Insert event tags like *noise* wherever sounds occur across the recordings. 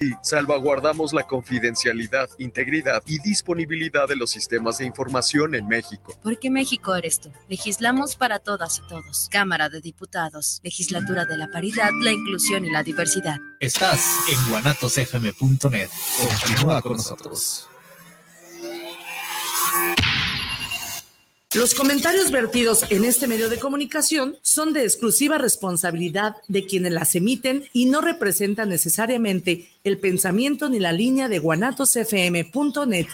y salvaguardamos la confidencialidad, integridad y disponibilidad de los sistemas de información en México. Porque México eres tú. Legislamos para todas y todos. Cámara de Diputados, Legislatura de la Paridad, la Inclusión y la Diversidad. Estás en guanatosfm.net. Continúa con nosotros. Los comentarios vertidos en este medio de comunicación son de exclusiva responsabilidad de quienes las emiten y no representan necesariamente el pensamiento ni la línea de guanatosfm.net.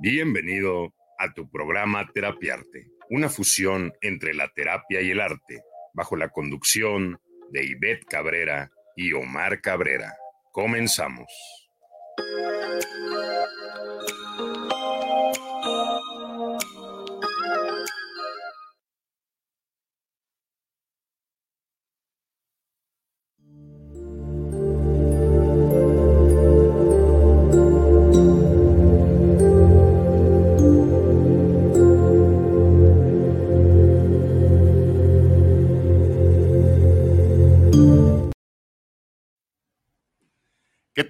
Bienvenido a tu programa Terapiarte, una fusión entre la terapia y el arte, bajo la conducción de Ivette Cabrera y Omar Cabrera. Comenzamos.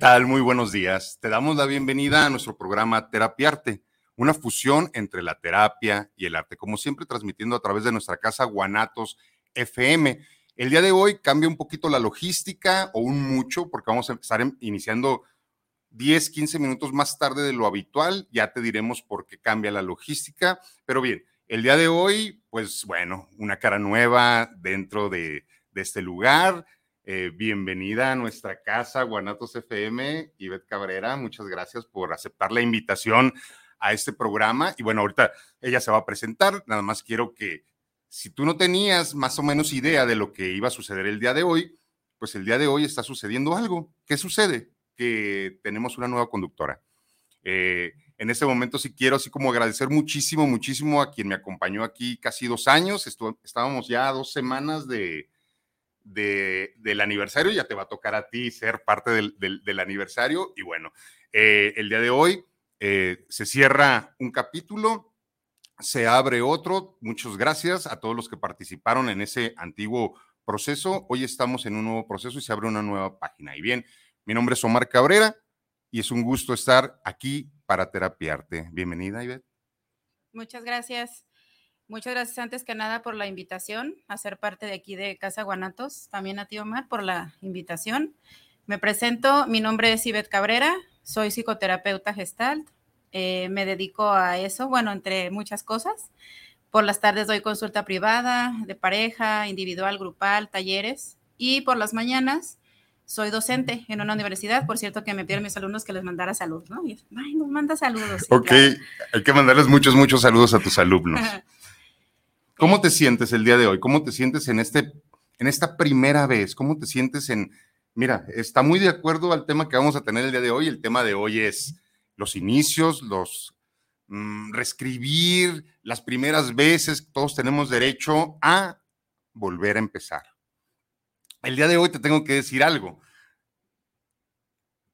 Tal? Muy buenos días. Te damos la bienvenida a nuestro programa Terapiarte, una fusión entre la terapia y el arte, como siempre transmitiendo a través de nuestra casa Guanatos FM. El día de hoy cambia un poquito la logística o un mucho, porque vamos a estar iniciando 10, 15 minutos más tarde de lo habitual. Ya te diremos por qué cambia la logística. Pero bien, el día de hoy, pues bueno, una cara nueva dentro de, de este lugar eh, bienvenida a nuestra casa, Guanatos FM, Ivette Cabrera. Muchas gracias por aceptar la invitación a este programa. Y bueno, ahorita ella se va a presentar. Nada más quiero que, si tú no tenías más o menos idea de lo que iba a suceder el día de hoy, pues el día de hoy está sucediendo algo. ¿Qué sucede? Que tenemos una nueva conductora. Eh, en este momento sí quiero así como agradecer muchísimo, muchísimo a quien me acompañó aquí casi dos años. estábamos ya dos semanas de, del aniversario, ya te va a tocar a ti ser parte del, aniversario. Y bueno, eh, el día de hoy eh, se cierra un capítulo, se abre otro. Muchas gracias a todos los que participaron en ese antiguo proceso. Hoy estamos en un nuevo proceso y se abre una nueva página. Y bien, mi nombre es Omar Cabrera y es un gusto estar aquí para terapiarte. Bienvenida, Ivette. Muchas gracias. Muchas gracias antes que nada por la invitación a ser parte de aquí de Casa Guanatos. También a ti, Omar, por la invitación. Me presento, mi nombre es Ivette Cabrera, soy psicoterapeuta gestalt. Eh, me dedico a eso, bueno, entre muchas cosas. Por las tardes doy consulta privada, de pareja, individual, grupal, talleres. Y por las mañanas soy docente en una universidad. Por cierto, que me pidieron mis alumnos que les mandara saludos, ¿no? Y, Ay, nos manda saludos. ok, hay que mandarles muchos, muchos saludos a tus alumnos. *laughs* ¿Cómo te sientes el día de hoy? ¿Cómo te sientes en, este, en esta primera vez? ¿Cómo te sientes en... Mira, está muy de acuerdo al tema que vamos a tener el día de hoy. El tema de hoy es los inicios, los mm, reescribir, las primeras veces. Todos tenemos derecho a volver a empezar. El día de hoy te tengo que decir algo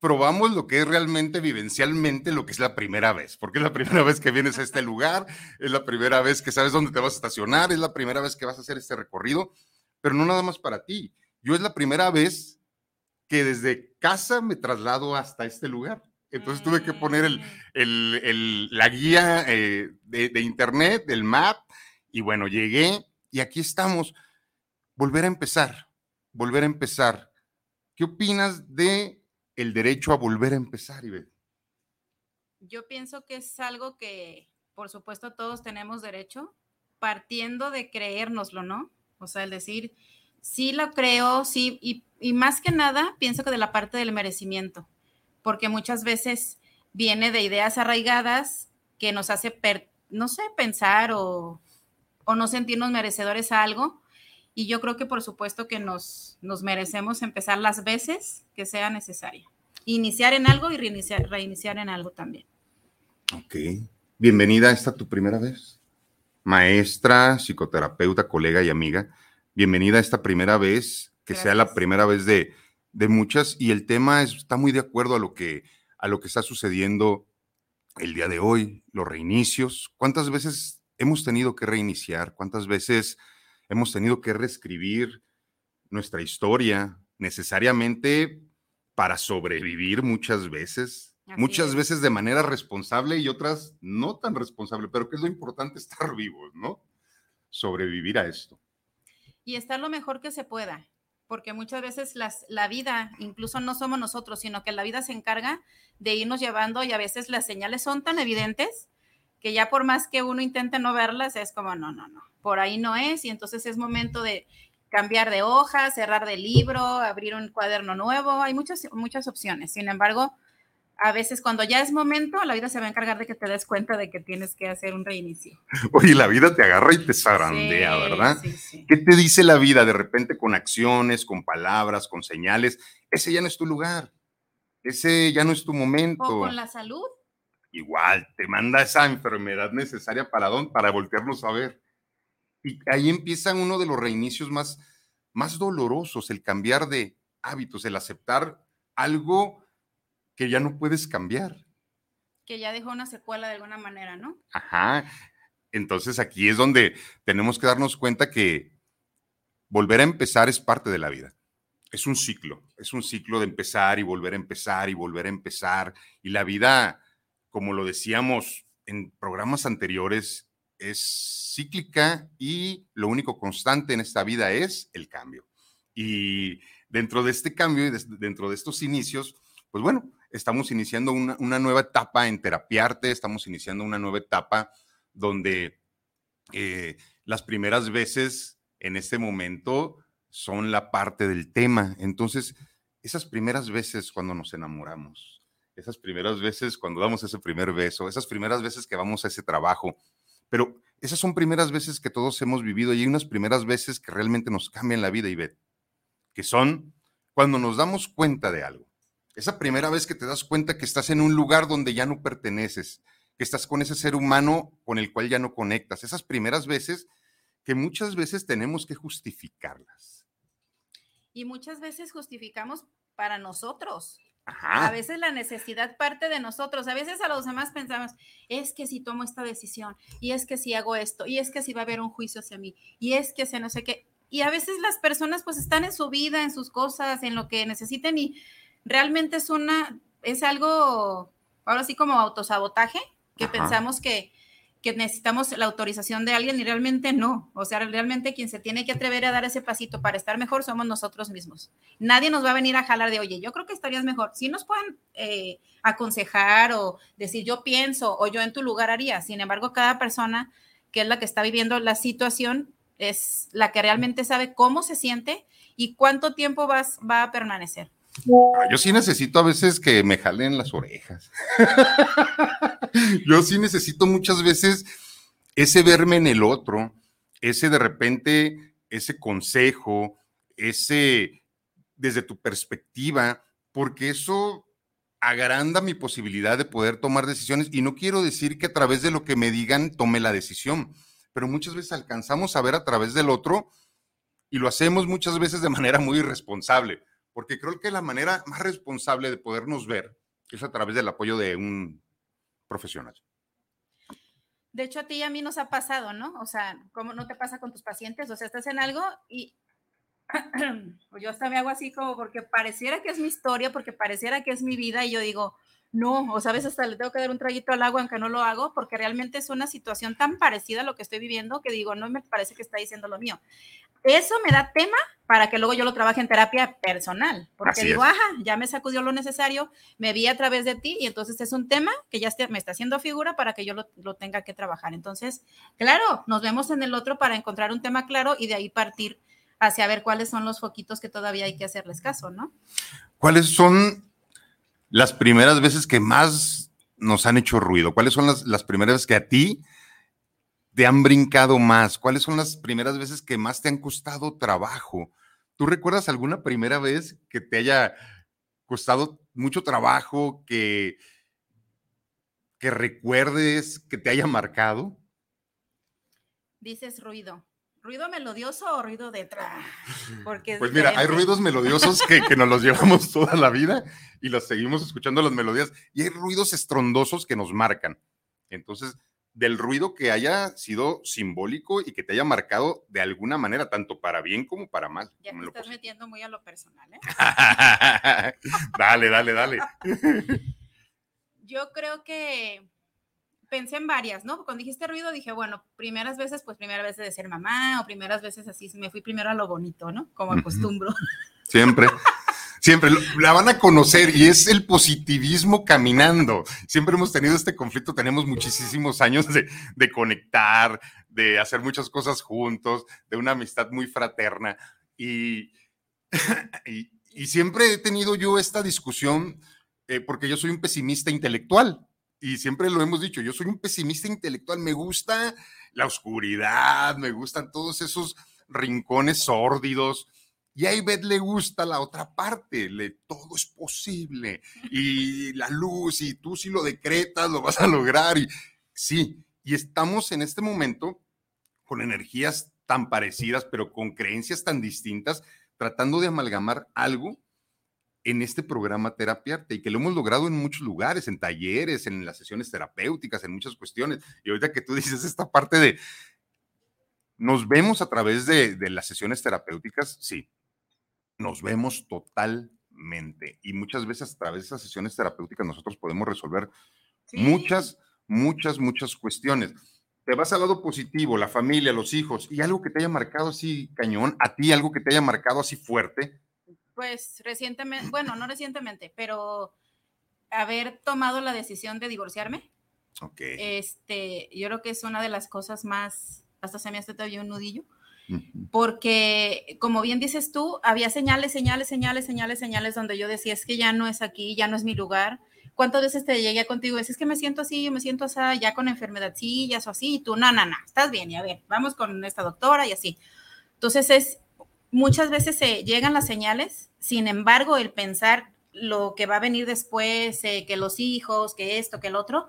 probamos lo que es realmente vivencialmente lo que es la primera vez, porque es la *laughs* primera vez que vienes a este lugar, es la primera vez que sabes dónde te vas a estacionar, es la primera vez que vas a hacer este recorrido, pero no nada más para ti. Yo es la primera vez que desde casa me traslado hasta este lugar. Entonces tuve que poner el, el, la guía eh, de, de internet, del map, y bueno, llegué y aquí estamos. Volver a empezar, volver a empezar. ¿Qué opinas de el derecho a volver a empezar, Ibe? Yo pienso que es algo que, por supuesto, todos tenemos derecho, partiendo de creérnoslo, ¿no? O sea, el decir, sí lo creo, sí, y, más que nada, pienso que de la parte del merecimiento, porque muchas veces viene de ideas arraigadas que nos hace, no sé, pensar o, o no sentirnos merecedores a algo, y yo creo que por supuesto que nos, nos merecemos empezar las veces que sea necesaria. Iniciar en algo y reiniciar, reiniciar en algo también. Ok. Bienvenida, ¿esta tu primera vez? Maestra, psicoterapeuta, colega y amiga. Bienvenida a esta primera vez, que sea la primera vez de, de muchas. Y el tema está muy de acuerdo a lo, que, a lo que está sucediendo el día de hoy, los reinicios. ¿Cuántas veces hemos tenido que reiniciar? ¿Cuántas veces hemos tenido que reescribir nuestra historia, necesariamente para sobrevivir muchas veces, Así muchas es. veces de manera responsable y otras no tan responsable, pero que es lo importante *laughs* estar vivos, ¿no? Sobrevivir a esto. y estar lo mejor que se pueda, porque muchas veces las, la vida, incluso no somos nosotros, sino que la vida se encarga de irnos llevando y a veces las señales son tan evidentes que ya por más que uno intente no verlas, es como, no, no, no, por ahí no es, y entonces es momento de cambiar de hoja, cerrar de libro, abrir un cuaderno nuevo, hay muchas, muchas opciones. Sin embargo, a veces cuando ya es momento, la vida se va a encargar de que te des cuenta de que tienes que hacer un reinicio. *laughs* Oye, la vida te agarra y te zarandea, Sí, ¿verdad? Sí, sí. ¿Qué te dice la vida de repente con acciones, con palabras, con señales? Ese ya no es tu lugar. Ese ya no es tu momento. O con la salud. Igual, te manda esa enfermedad necesaria para, dónde, para voltearnos a ver. Y ahí empiezan uno de los reinicios más, más dolorosos, el cambiar de hábitos, el aceptar algo que ya no puedes cambiar. que ya dejó una secuela de alguna manera, ¿no? Ajá. Entonces aquí es donde tenemos que darnos cuenta que volver a empezar es parte de la vida. Es un ciclo, es un ciclo de empezar y volver a empezar y volver a empezar. Y la vida, como lo decíamos en programas anteriores, es cíclica y lo único constante en esta vida es el cambio. Y dentro de este cambio y dentro de estos inicios, pues bueno, estamos iniciando una, una nueva etapa en terapiarte, estamos iniciando una nueva etapa donde eh, las primeras veces en este momento son la parte del tema. Entonces, esas primeras veces cuando nos enamoramos, esas primeras veces cuando damos ese primer beso, esas primeras veces que vamos a ese trabajo, pero esas son primeras veces que todos hemos vivido y hay unas primeras veces que realmente nos cambian la vida, Ivette, que son cuando nos damos cuenta de algo. Esa primera vez que te das cuenta que estás en un lugar donde ya no perteneces, que estás con ese ser humano con el cual ya no conectas. Esas primeras veces que muchas veces tenemos que justificarlas. Y muchas veces justificamos para nosotros. A veces la necesidad parte de nosotros. A veces a los demás pensamos, es que si tomo esta decisión, y es que si hago esto, y es que si va a haber un juicio hacia mí, y es que se no sé qué. Y a veces las personas pues están en su vida, en sus cosas, en lo que necesiten y realmente es una, es algo, ahora sí como autosabotaje, que Ajá. pensamos que, que necesitamos la autorización de alguien y realmente no. O sea, realmente quien se tiene que atrever a dar ese pasito para estar mejor somos nosotros mismos. Nadie nos va a venir a jalar de, oye, yo creo que estarías mejor. Sí nos pueden eh, aconsejar o decir, yo pienso o yo en tu lugar haría. Sin embargo, cada persona que es la que está viviendo la situación es la que realmente sabe cómo se siente y cuánto tiempo vas, va a permanecer. Yo sí necesito a veces que me jalen las orejas. *laughs* Yo sí necesito muchas veces ese verme en el otro, ese de repente, ese consejo, ese desde tu perspectiva, porque eso agranda mi posibilidad de poder tomar decisiones y no quiero decir que a través de lo que me digan tome la decisión, pero muchas veces alcanzamos a ver a través del otro y lo hacemos muchas veces de manera muy irresponsable porque creo que la manera más responsable de podernos ver es a través del apoyo de un profesional. De hecho, a ti y a mí nos ha pasado, ¿no? O sea, ¿cómo no te pasa con tus pacientes? O sea, estás en algo y *clears throat* yo hasta me hago así como porque pareciera que es mi historia, porque pareciera que es mi vida y yo digo, no, o sabes, hasta le tengo que dar un traguito al agua aunque no lo hago, porque realmente es una situación tan parecida a lo que estoy viviendo que digo, no me parece que está diciendo lo mío. Eso me da tema para que luego yo lo trabaje en terapia personal, porque Así digo, es. ajá, ya me sacudió lo necesario, me vi a través de ti y entonces es un tema que ya me está haciendo figura para que yo lo, lo tenga que trabajar. Entonces, claro, nos vemos en el otro para encontrar un tema claro y de ahí partir hacia ver cuáles son los foquitos que todavía hay que hacerles caso, ¿no? ¿Cuáles son las primeras veces que más nos han hecho ruido? ¿Cuáles son las, las primeras veces que a ti te han brincado más? ¿Cuáles son las primeras veces que más te han costado trabajo? ¿Tú recuerdas alguna primera vez que te haya costado mucho trabajo, que, que recuerdes, que te haya marcado? Dices ruido. ¿Ruido melodioso o ruido detrás? Porque es Pues mira, hay ruidos melodiosos que, que nos los llevamos *laughs* toda la vida y los seguimos escuchando las melodías y hay ruidos estrondosos que nos marcan. Entonces, del ruido que haya sido simbólico y que te haya marcado de alguna manera, tanto para bien como para mal. Ya te estás metiendo muy a lo personal, ¿eh? *laughs* dale, dale, dale. *laughs* Yo creo que pensé en varias, ¿no? Cuando dijiste ruido dije, bueno, primeras veces, pues primeras veces de ser mamá o primeras veces así, me fui primero a lo bonito, ¿no? Como acostumbro. *laughs* Siempre. Siempre la van a conocer y es el positivismo caminando. Siempre hemos tenido este conflicto, tenemos muchísimos años de, de conectar, de hacer muchas cosas juntos, de una amistad muy fraterna. Y, *laughs* y, y siempre he tenido yo esta discusión eh, porque yo soy un pesimista intelectual y siempre lo hemos dicho, yo soy un pesimista intelectual, me gusta la oscuridad, me gustan todos esos rincones sórdidos, y a Ivette le gusta la otra parte, le, todo es posible. Y la luz, y tú si lo decretas, lo vas a lograr. Sí, y estamos en este momento con energías tan parecidas, pero con creencias tan distintas, tratando de amalgamar algo en este programa Terapia y que lo hemos logrado en muchos lugares, en talleres, en las sesiones terapéuticas, en muchas cuestiones. Y ahorita que tú dices esta parte de, nos vemos a través de, de las sesiones terapéuticas, sí, nos vemos totalmente. Y muchas veces a través de esas sesiones terapéuticas nosotros podemos resolver muchas, muchas, muchas cuestiones. Te vas al lado positivo, la familia, los hijos, y algo que te haya marcado así cañón, a ti algo que te haya marcado así fuerte. Pues recientemente, bueno, no recientemente, pero haber tomado la decisión de divorciarme. Ok. Este, yo creo que es una de las cosas más, hasta se me hace todavía un nudillo, porque como bien dices tú, había señales, señales, señales, señales, señales donde yo decía, es que ya no es aquí, ya no es mi lugar. ¿Cuántas veces te llegué contigo? Es, es que me siento así, yo me siento así, ya con enfermedadcillas o así, y tú, no, no, no, estás bien, y a ver, vamos con esta doctora y así. Entonces es, muchas veces se llegan las señales, sin embargo, el pensar lo que va a venir después, eh, que los hijos, que esto, que el otro,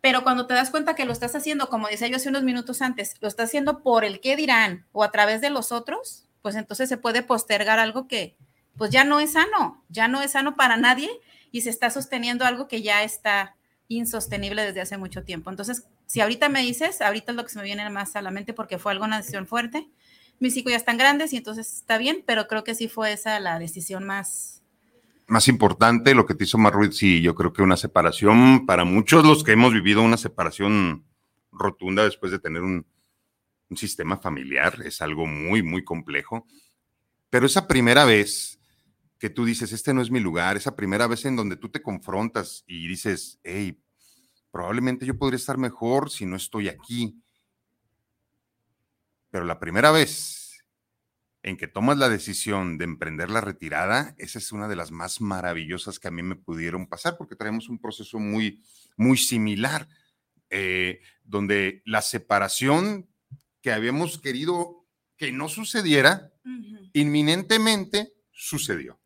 pero cuando te das cuenta que lo estás haciendo, como decía yo hace unos minutos antes, lo estás haciendo por el qué dirán o a través de los otros, pues entonces se puede postergar algo que pues ya no es sano, ya no es sano para nadie y se está sosteniendo algo que ya está insostenible desde hace mucho tiempo. Entonces, si ahorita me dices, ahorita es lo que se me viene más a la mente porque fue algo una decisión fuerte. Mis hijos ya están grandes y entonces está bien, pero creo que sí fue esa la decisión más más importante, lo que te hizo más ruido, sí, yo creo que una separación, para muchos los que hemos vivido una separación rotunda después de tener un, un sistema familiar, es algo muy, muy complejo. Pero esa primera vez que tú dices, este no es mi lugar, esa primera vez en donde tú te confrontas y dices, hey, probablemente yo podría estar mejor si no estoy aquí. Pero la primera vez en que tomas la decisión de emprender la retirada, esa es una de las más maravillosas que a mí me pudieron pasar, porque traemos un proceso muy, muy similar, eh, donde la separación que habíamos querido que no sucediera, inminentemente sucedió.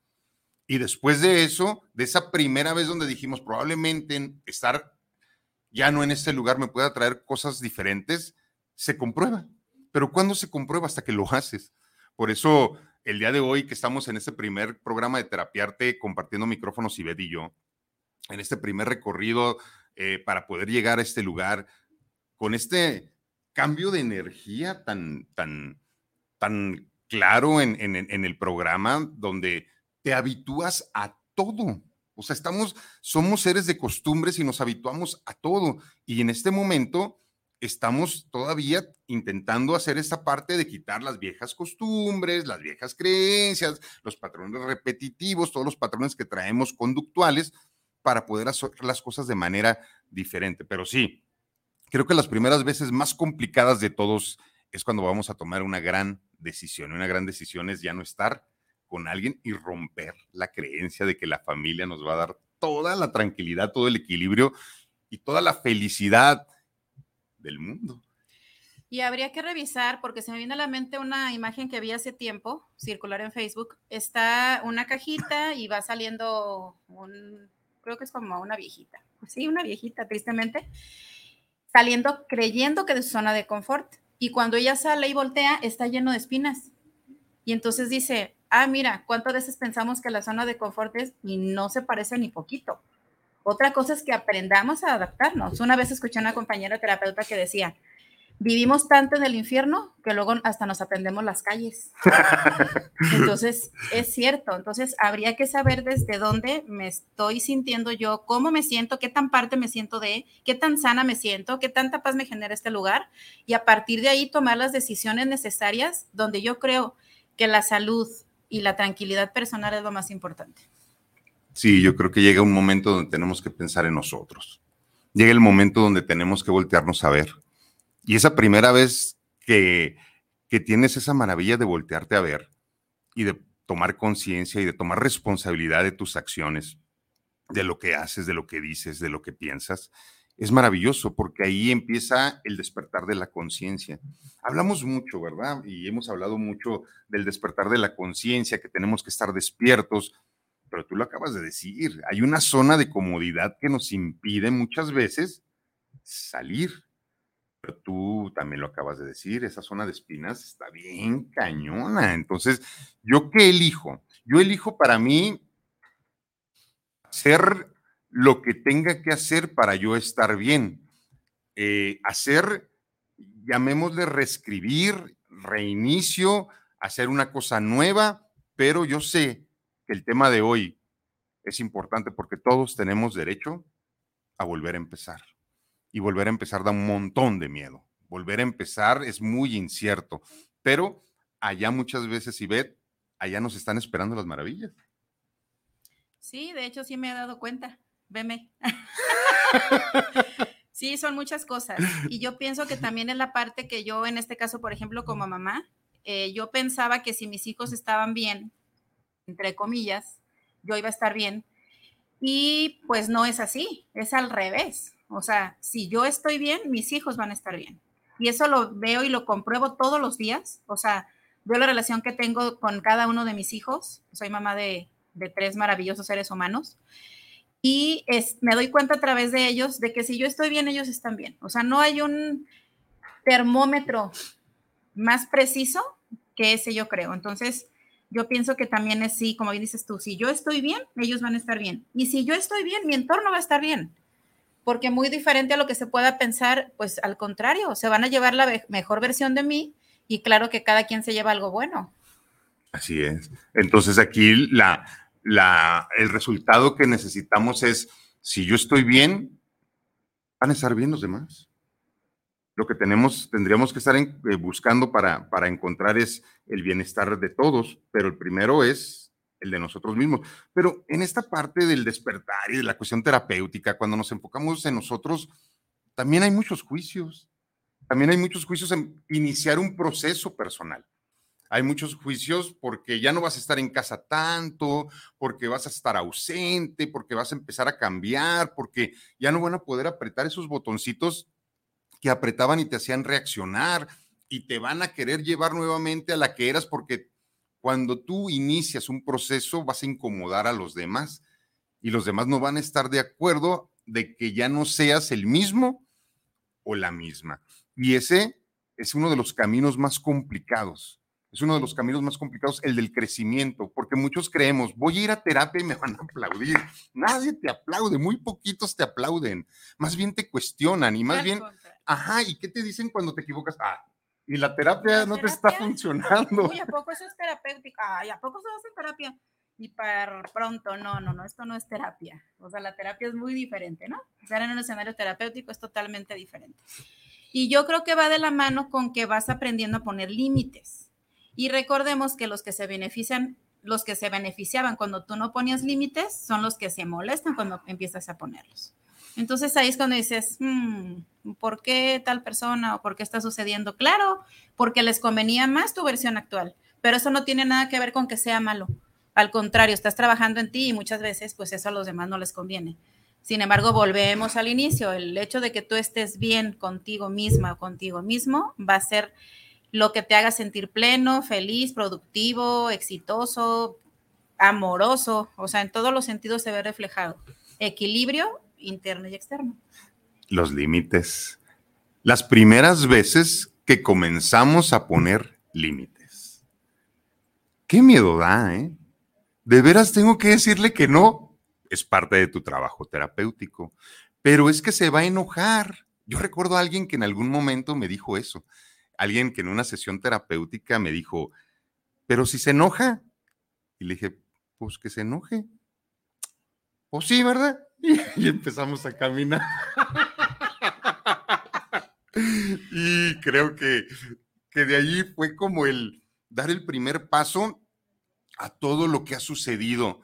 Y después de eso, de esa primera vez donde dijimos probablemente estar ya no en este lugar me pueda traer cosas diferentes, se comprueba. Pero ¿cuándo se comprueba? Hasta que lo haces. Por eso, el día de hoy que estamos en este primer programa de Terapiarte, compartiendo micrófonos, Ivette y yo, en este primer recorrido eh, para poder llegar a este lugar, con este cambio de energía tan, tan, tan claro en, en el programa, donde te habitúas a todo. O sea, estamos, somos seres de costumbres y nos habituamos a todo. Y en este momento, estamos todavía intentando hacer esta parte de quitar las viejas costumbres, las viejas creencias, los patrones repetitivos, todos los patrones que traemos conductuales para poder hacer las cosas de manera diferente. Pero sí, creo que las primeras veces más complicadas de todos es cuando vamos a tomar una gran decisión. Una gran decisión es ya no estar con alguien y romper la creencia de que la familia nos va a dar toda la tranquilidad, todo el equilibrio y toda la felicidad mundo. Y habría que revisar, porque se me viene a la mente una imagen que vi hace tiempo, circular en Facebook. Está una cajita y va saliendo creo que es como una viejita. Sí, una viejita, tristemente, saliendo creyendo que de su zona de confort. Y cuando ella sale y voltea, está lleno de espinas. Y entonces dice, ah, mira, ¿cuántas veces pensamos que la zona de confort es y no se parece ni poquito? Otra cosa es que aprendamos a adaptarnos. Una vez escuché a una compañera terapeuta que decía, vivimos tanto en el infierno que luego hasta nos aprendemos las calles. *laughs* Entonces, es cierto. Entonces, habría que saber desde dónde me estoy sintiendo yo, cómo me siento, qué tan parte me siento de, qué tan sana me siento, qué tanta paz me genera este lugar y a partir de ahí tomar las decisiones necesarias donde yo creo que la salud y la tranquilidad personal es lo más importante. Sí, yo creo que llega un momento donde tenemos que pensar en nosotros. Llega el momento donde tenemos que voltearnos a ver y esa primera vez que, que tienes esa maravilla de voltearte a ver y de tomar conciencia y de tomar responsabilidad de tus acciones, de lo que haces, de lo que dices, de lo que piensas, es maravilloso porque ahí empieza el despertar de la conciencia. Hablamos mucho, ¿verdad? Y hemos hablado mucho del despertar de la conciencia, que tenemos que estar despiertos, pero tú lo acabas de decir, hay una zona de comodidad que nos impide muchas veces salir, pero tú también lo acabas de decir, esa zona de espinas está bien cañona. Entonces, ¿yo qué elijo? Yo elijo para mí hacer lo que tenga que hacer para yo estar bien. Eh, hacer, llamémosle reescribir, reinicio, hacer una cosa nueva, pero yo sé que el tema de hoy es importante porque todos tenemos derecho a volver a empezar y volver a empezar da un montón de miedo. Volver a empezar es muy incierto, pero allá muchas veces, Ivette, allá nos están esperando las maravillas. Sí, de hecho sí me he dado cuenta. Veme. *laughs* sí, son muchas cosas. Y yo pienso que también es la parte que yo, en este caso, por ejemplo, como mamá, eh, yo pensaba que si mis hijos estaban bien, entre comillas, yo iba a estar bien. Y pues no es así, es al revés. O sea, si yo estoy bien, mis hijos van a estar bien. Y eso lo veo y lo compruebo todos los días. O sea, veo la relación que tengo con cada uno de mis hijos. Soy mamá de, tres maravillosos seres humanos. Y me doy cuenta a través de ellos de que si yo estoy bien, ellos están bien. O sea, no hay un termómetro más preciso que ese, yo creo. Entonces, yo pienso que también es sí, como dices tú, si yo estoy bien, ellos van a estar bien. Y si yo estoy bien, mi entorno va a estar bien porque muy diferente a lo que se pueda pensar, pues al contrario, se van a llevar la mejor versión de mí y claro que cada quien se lleva algo bueno. Así es. Entonces aquí la, la, el resultado que necesitamos es, si yo estoy bien, van a estar bien los demás. Lo que tenemos, tendríamos que estar eh, buscando para, para encontrar es el bienestar de todos, pero el primero es el de nosotros mismos. Pero en esta parte del despertar y de la cuestión terapéutica, cuando nos enfocamos en nosotros, también hay muchos juicios. También hay muchos juicios en iniciar un proceso personal. Hay muchos juicios porque ya no vas a estar en casa tanto, porque vas a estar ausente, porque vas a empezar a cambiar, porque ya no van a poder apretar esos botoncitos que apretaban y te hacían reaccionar y te van a querer llevar nuevamente a la que eras porque cuando tú inicias un proceso vas a incomodar a los demás y los demás no van a estar de acuerdo de que ya no seas el mismo o la misma. Y ese es uno de los caminos más complicados. Es uno de los caminos más complicados, el del crecimiento, porque muchos creemos, voy a ir a terapia y me van a aplaudir. Nadie te aplaude, muy poquitos te aplauden. Más bien te cuestionan y más bien, ajá, ¿y qué te dicen cuando te equivocas? Ah, y la terapia no te está funcionando. Uy, ¿a poco eso es terapéutica? Ay, ¿a poco se hace terapia? Y para pronto, no, no, no, esto no es terapia. O sea, la terapia es muy diferente, ¿no? Estar en un escenario terapéutico es totalmente diferente. Y yo creo que va de la mano con que vas aprendiendo a poner límites. Y recordemos que los que se benefician, los que se beneficiaban cuando tú no ponías límites, son los que se molestan cuando empiezas a ponerlos. Entonces ahí es cuando dices, hmm, ¿por qué tal persona o por qué está sucediendo? Claro, porque les convenía más tu versión actual, pero eso no tiene nada que ver con que sea malo. Al contrario, estás trabajando en ti y muchas veces pues eso a los demás no les conviene. Sin embargo, volvemos al inicio, el hecho de que tú estés bien contigo misma o contigo mismo va a ser lo que te haga sentir pleno, feliz, productivo, exitoso, amoroso, o sea, en todos los sentidos se ve reflejado. Equilibrio interno y externo. Los límites. Las primeras veces que comenzamos a poner límites. Qué miedo da, ¿eh? De veras tengo que decirle que no. es parte de tu trabajo terapéutico. Pero es que se va a enojar. Yo recuerdo a alguien que en algún momento me dijo eso. Alguien que en una sesión terapéutica me dijo, pero si se enoja. Y le dije, pues que se enoje. Pues sí, ¿verdad? *laughs* Y, empezamos a caminar. *laughs* y creo que, que de allí fue como el dar el primer paso a todo lo que ha sucedido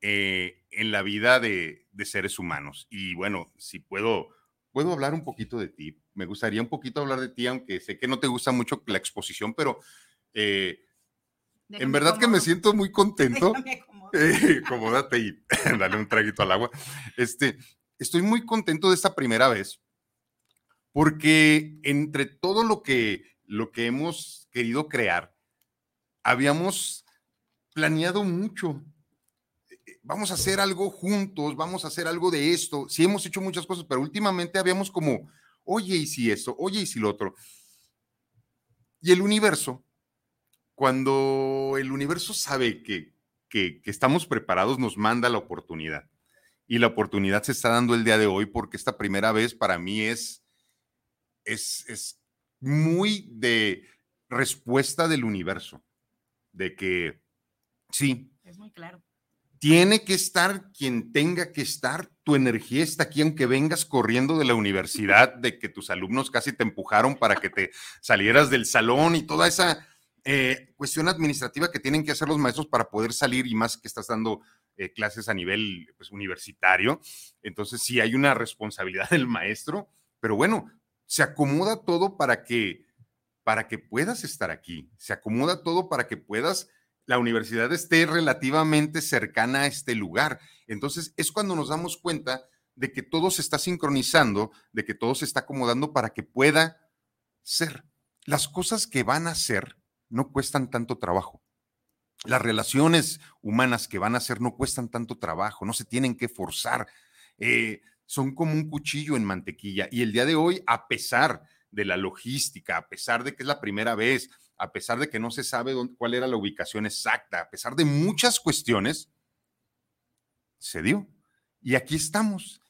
eh, en la vida de, seres humanos. Y bueno, si puedo, puedo hablar un poquito de ti. Me gustaría un poquito hablar de ti, aunque sé que no te gusta mucho la exposición, pero eh, en verdad que me siento muy contento. *laughs* *laughs* Eh, acomódate y *laughs* dale un traguito al agua. Este, estoy muy contento de esta primera vez porque entre todo lo que, lo que hemos querido crear, habíamos planeado mucho. Vamos a hacer algo juntos, vamos a hacer algo de esto. Sí hemos hecho muchas cosas, pero últimamente habíamos como, oye, y si esto, oye, y si lo otro. Y el universo, cuando el universo sabe que, que, estamos preparados, nos manda la oportunidad. Y la oportunidad se está dando el día de hoy porque esta primera vez para mí es, es, es muy de respuesta del universo, de que sí. Es muy claro. Tiene que estar quien tenga que estar. Tu energía está aquí, aunque vengas corriendo de la universidad, de que tus alumnos casi te empujaron para que te salieras del salón y toda esa eh, cuestión administrativa que tienen que hacer los maestros para poder salir y más que estás dando eh, clases a nivel pues, universitario. Entonces sí hay una responsabilidad *laughs* del maestro, pero bueno, se acomoda todo para que para que puedas estar aquí. Se acomoda todo para que puedas la universidad esté relativamente cercana a este lugar. Entonces es cuando nos damos cuenta de que todo se está sincronizando, de que todo se está acomodando para que pueda ser. Las cosas que van a ser no cuestan tanto trabajo. Las relaciones humanas que van a ser no cuestan tanto trabajo, no se tienen que forzar. Eh, son como un cuchillo en mantequilla. Y el día de hoy, a pesar de la logística, a pesar de que es la primera vez, a pesar de que no se sabe cuál era la ubicación exacta, a pesar de muchas cuestiones, se dio. Y aquí estamos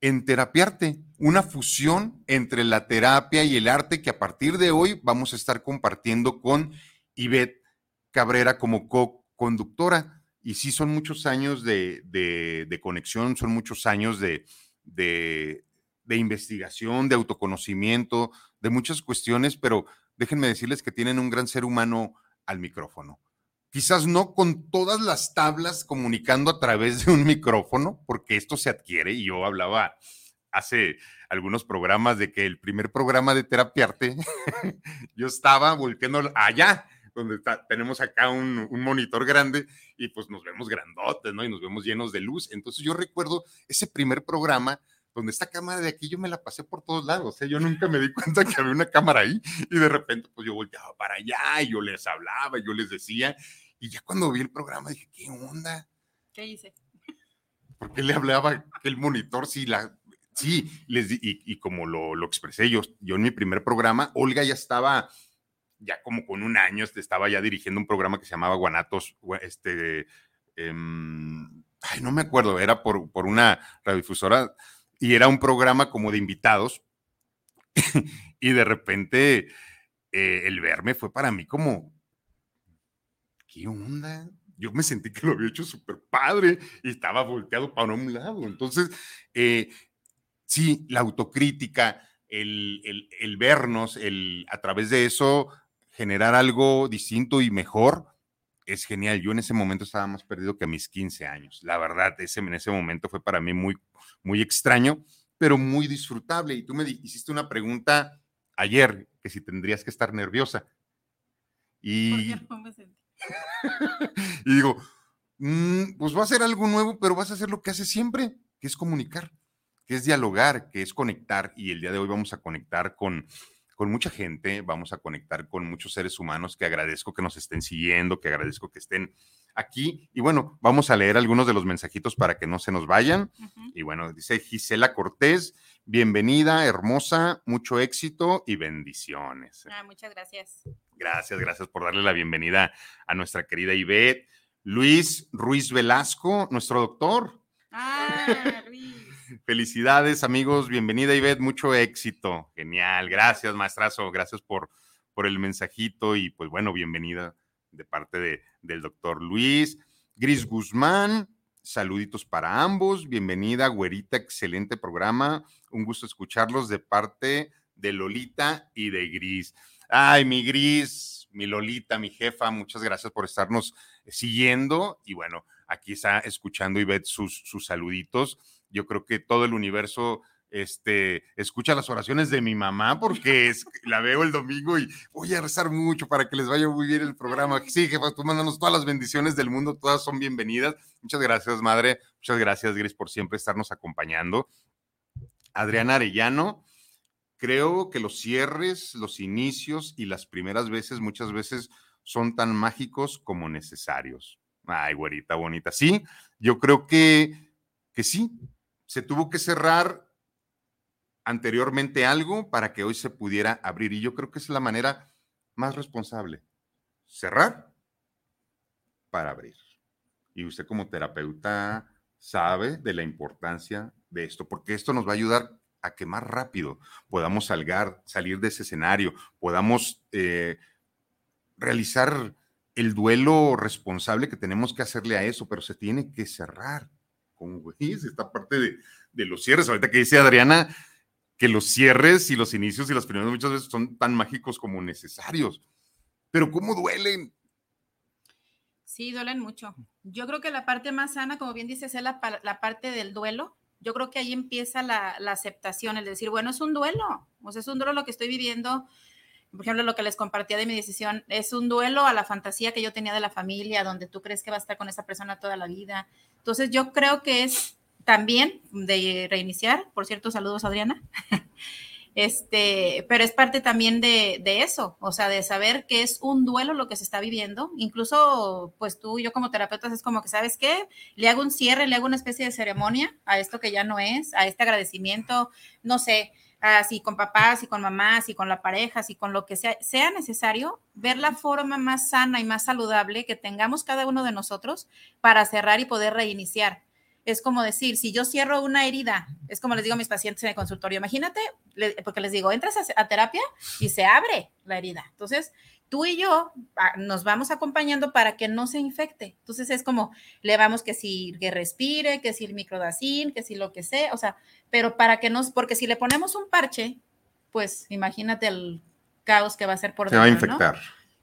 en Terapiarte, una fusión entre la terapia y el arte que a partir de hoy vamos a estar compartiendo con Ivette Cabrera como co-conductora. Y sí, son muchos años de, conexión, son muchos años de, de, investigación, de autoconocimiento, de muchas cuestiones, pero déjenme decirles que tienen un gran ser humano al micrófono quizás no con todas las tablas comunicando a través de un micrófono, porque esto se adquiere y yo hablaba hace algunos programas de que el primer programa de terapiarte, *laughs* yo estaba volteando allá, donde tenemos acá un, un, monitor grande y pues nos vemos grandotes, ¿no? Y nos vemos llenos de luz. Entonces yo recuerdo ese primer programa donde esta cámara de aquí yo me la pasé por todos lados, ¿eh? yo nunca me di *laughs* cuenta que había una cámara ahí y de repente pues yo volteaba para allá y yo les hablaba, y yo les decía y ya cuando vi el programa dije, ¿qué onda? ¿Qué hice? ¿Por qué le hablaba el monitor si la... Sí, les y, como lo, lo, expresé yo, yo en mi primer programa, Olga ya estaba, ya como con un año, este, estaba ya dirigiendo un programa que se llamaba Guanatos, este, em, ay, no me acuerdo, era por, por una radiodifusora y era un programa como de invitados *laughs* y de repente eh, el verme fue para mí como, ¿qué onda? Yo me sentí que lo había hecho súper padre y estaba volteado para un lado. Entonces, eh, sí, la autocrítica, el, el, vernos, el a través de eso generar algo distinto y mejor, es genial. Yo en ese momento estaba más perdido que a mis 15 años. La verdad, ese, en ese momento fue para mí muy, muy extraño, pero muy disfrutable. Y tú me hiciste una pregunta ayer, que si tendrías que estar nerviosa. Y... *laughs* y digo, mm, pues va a ser algo nuevo, pero vas a hacer lo que hace siempre, que es comunicar, que es dialogar, que es conectar. Y el día de hoy vamos a conectar con, con mucha gente, vamos a conectar con muchos seres humanos que agradezco que nos estén siguiendo, que agradezco que estén aquí. Y bueno, vamos a leer algunos de los mensajitos para que no se nos vayan. Y bueno, dice Gisela Cortés, bienvenida, hermosa, mucho éxito y bendiciones. Ah, muchas gracias. Gracias, gracias por darle la bienvenida a nuestra querida Ivette. Luis Ruiz Velasco, nuestro doctor. Ah, Luis. Felicidades, amigos. Bienvenida, Ivette. Mucho éxito. Genial. Gracias, maestrazo. Gracias por, por el mensajito y pues bueno, bienvenida de parte de, del doctor Luis. Gris Guzmán, saluditos para ambos. Bienvenida, güerita. Excelente programa. Un gusto escucharlos de parte de Lolita y de Gris. Ay, mi Gris, mi Lolita, mi jefa, muchas gracias por estarnos siguiendo. Y bueno, aquí está escuchando Ivette sus, sus saluditos. Yo creo que todo el universo este, escucha las oraciones de mi mamá porque es, la veo el domingo y voy a rezar mucho para que les vaya muy bien el programa. Sí, jefa, tú mándanos todas las bendiciones del mundo, todas son bienvenidas. Muchas gracias, madre. Muchas gracias, Gris, por siempre estarnos acompañando. Adriana Arellano, creo que los cierres, los inicios y las primeras veces, muchas veces son tan mágicos como necesarios. Ay, güerita bonita. Sí, yo creo que, que sí. Se tuvo que cerrar anteriormente algo para que hoy se pudiera abrir. Y yo creo que es la manera más responsable. Cerrar para abrir. Y usted como terapeuta sabe de la importancia de esto, porque esto nos va a ayudar a que más rápido podamos salgar, salir de ese escenario, podamos eh, realizar el duelo responsable que tenemos que hacerle a eso, pero se tiene que cerrar. *laughs* Es esta parte de, de los cierres. Ahorita que dice Adriana, que los cierres y los inicios y las primeras muchas veces son tan mágicos como necesarios. Pero ¿cómo duelen? Sí, duelen mucho. Yo creo que la parte más sana, como bien dices, es la, la parte del duelo. Yo creo que ahí empieza la, la, aceptación, el decir, bueno, es un duelo, o sea, es un duelo lo que estoy viviendo. Por ejemplo, lo que les compartía de mi decisión, es un duelo a la fantasía que yo tenía de la familia, donde tú crees que va a estar con esa persona toda la vida. Entonces, yo creo que es también de reiniciar. Por cierto, saludos Adriana. *laughs* Este, pero es parte también de, de, eso, o sea, de saber que es un duelo lo que se está viviendo. Incluso, pues tú, yo como terapeuta, es como que, ¿sabes qué? Le hago un cierre, le hago una especie de ceremonia a esto que ya no es, a este agradecimiento, no sé, así con papás y con mamás y con la pareja, y con lo que sea, sea necesario, ver la forma más sana y más saludable que tengamos cada uno de nosotros para cerrar y poder reiniciar es como decir, si yo cierro una herida, es como les digo a mis pacientes en el consultorio, imagínate, porque les digo, entras a, terapia y se abre la herida. Entonces, tú y yo ah, nos vamos acompañando para que no se infecte. Entonces, es como, le vamos que si que respire, que si el microdacin, que si lo que sea, o sea, pero para que nos, porque si le ponemos un parche, pues imagínate el caos que va a ser por Se va a infectar.